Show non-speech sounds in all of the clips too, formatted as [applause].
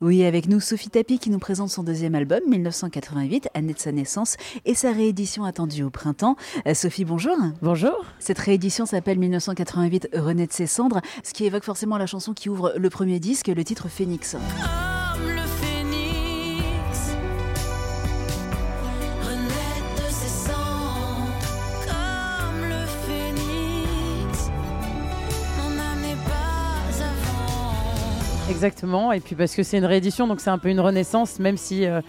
Oui, avec nous Sophie Tapi qui nous présente son deuxième album, 1988, année de sa naissance, et sa réédition attendue au printemps. Euh, Sophie, bonjour. Bonjour. Cette réédition s'appelle 1988, René de ses cendres, ce qui évoque forcément la chanson qui ouvre le premier disque, le titre Phoenix. Comme le phénix, Exactement. Et puis parce que c'est une réédition, donc c'est un peu une renaissance, même si euh,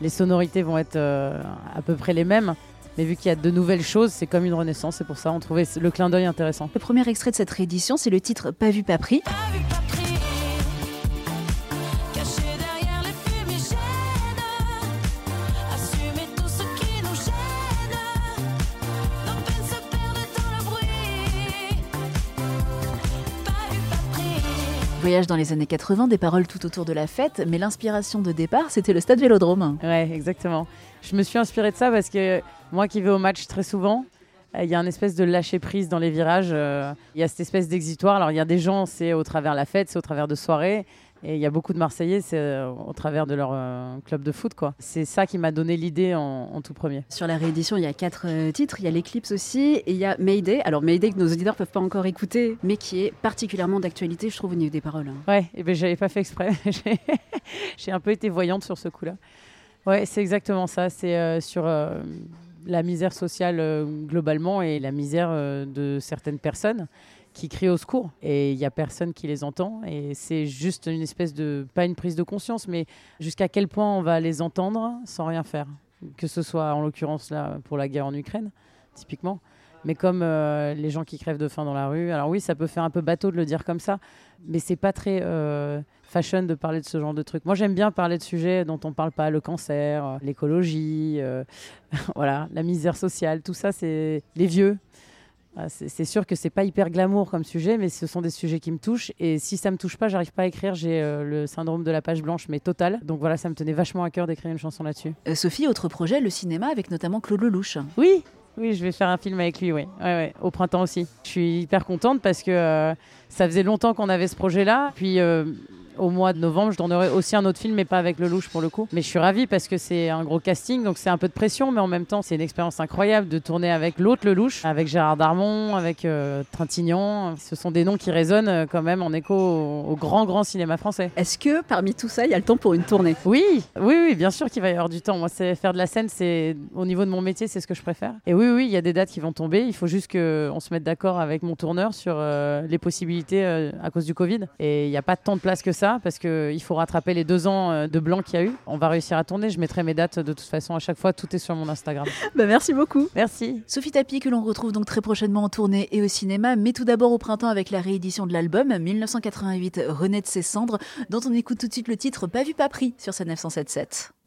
les sonorités vont être euh, à peu près les mêmes. Mais vu qu'il y a de nouvelles choses, c'est comme une renaissance. C'est pour ça on trouvait le clin d'œil intéressant. Le premier extrait de cette réédition, c'est le titre Pas vu, pas pris. Voyage dans les années 80, des paroles tout autour de la fête, mais l'inspiration de départ, c'était le stade Vélodrome. Ouais, exactement. Je me suis inspirée de ça parce que moi qui vais au match très souvent, euh, il y a une espèce de lâcher prise dans les virages. euh, Il y a cette espèce d'exitoire. Alors il y a des gens, c'est au travers de la fête, c'est au travers de soirées. Et il y a beaucoup de Marseillais, c'est euh, au travers de leur euh, club de foot. quoi. C'est ça qui m'a donné l'idée en, en tout premier. Sur la réédition, il y a quatre euh, titres. Il y a l'éclipse aussi et il y a Mayday. Alors Mayday que nos auditeurs peuvent pas encore écouter, mais qui est particulièrement d'actualité, je trouve, au niveau des paroles. hein. Ouais, et ben j'avais pas fait exprès. [laughs] J'ai- un peu été voyante sur ce coup-là. Ouais, c'est exactement ça. C'est euh, sur la misère sociale euh, globalement et la misère euh, de certaines personnes qui crient au secours. Et il y a personne qui les entend. Et c'est juste une espèce de, pas une prise de conscience, mais jusqu'à quel point on va les entendre sans rien faire. Que ce soit en l'occurrence là pour la guerre en Ukraine, typiquement. Mais comme euh, les gens qui crèvent de faim dans la rue. Alors oui, ça peut faire un peu bateau de le dire comme ça, mais c'est pas très fashion de parler de ce genre de trucs. Moi, j'aime bien parler de sujets dont on parle pas, le cancer, euh, l'écologie, euh, [laughs] voilà, la misère sociale, tout ça, c'est les vieux. Ah, C'est c'est sûr que c'est pas hyper glamour comme sujet, mais ce sont des sujets qui me touchent. Et si ça me touche pas, j'arrive pas à écrire. J'ai euh, le syndrome de la page blanche, mais total. Donc voilà, ça me tenait vachement à cœur d'écrire une chanson là-dessus. Euh, Sophie, autre projet, le cinéma, avec notamment Claude Lelouch. Oui, oui, je vais faire un film avec lui, oui. Ouais, ouais, au printemps aussi. Je suis hyper contente parce que euh, ça faisait longtemps qu'on avait ce projet-là. Puis euh, au mois de novembre, je tournerai aussi un autre film, mais pas avec Lelouch pour le coup. Mais je suis ravie parce que c'est un gros casting, donc c'est un peu de pression, mais en même temps, c'est une expérience incroyable de tourner avec l'autre Lelouch, avec Gérard Darmon, avec euh, Trintignant. Ce sont des noms qui résonnent euh, quand même en écho au, au grand, grand cinéma français. Est-ce que parmi tout ça, il y a le temps pour une tournée? Oui, oui, oui, bien sûr qu'il va y avoir du temps. Moi, c'est faire de la scène, c'est au niveau de mon métier, c'est ce que je préfère. Et oui, oui, il y a des dates qui vont tomber. Il faut juste qu'on se mette d'accord avec mon tourneur sur euh, les possibilités euh, à cause du Covid. Et il n'y a pas tant de place que ça parce qu'il faut rattraper les deux ans euh, de blanc qu'il y a eu. On va réussir à tourner. Je mettrai mes dates de toute façon à chaque fois. Tout est sur mon Instagram. [laughs] bah, Merci beaucoup. Merci. Sophie Tapi, que l'on retrouve donc très prochainement en tournée et au cinéma, mais tout d'abord au printemps avec la réédition de l'album 1988 René de ses cendres, dont on écoute tout de suite le titre Pas vu, pas pris sur sa 977.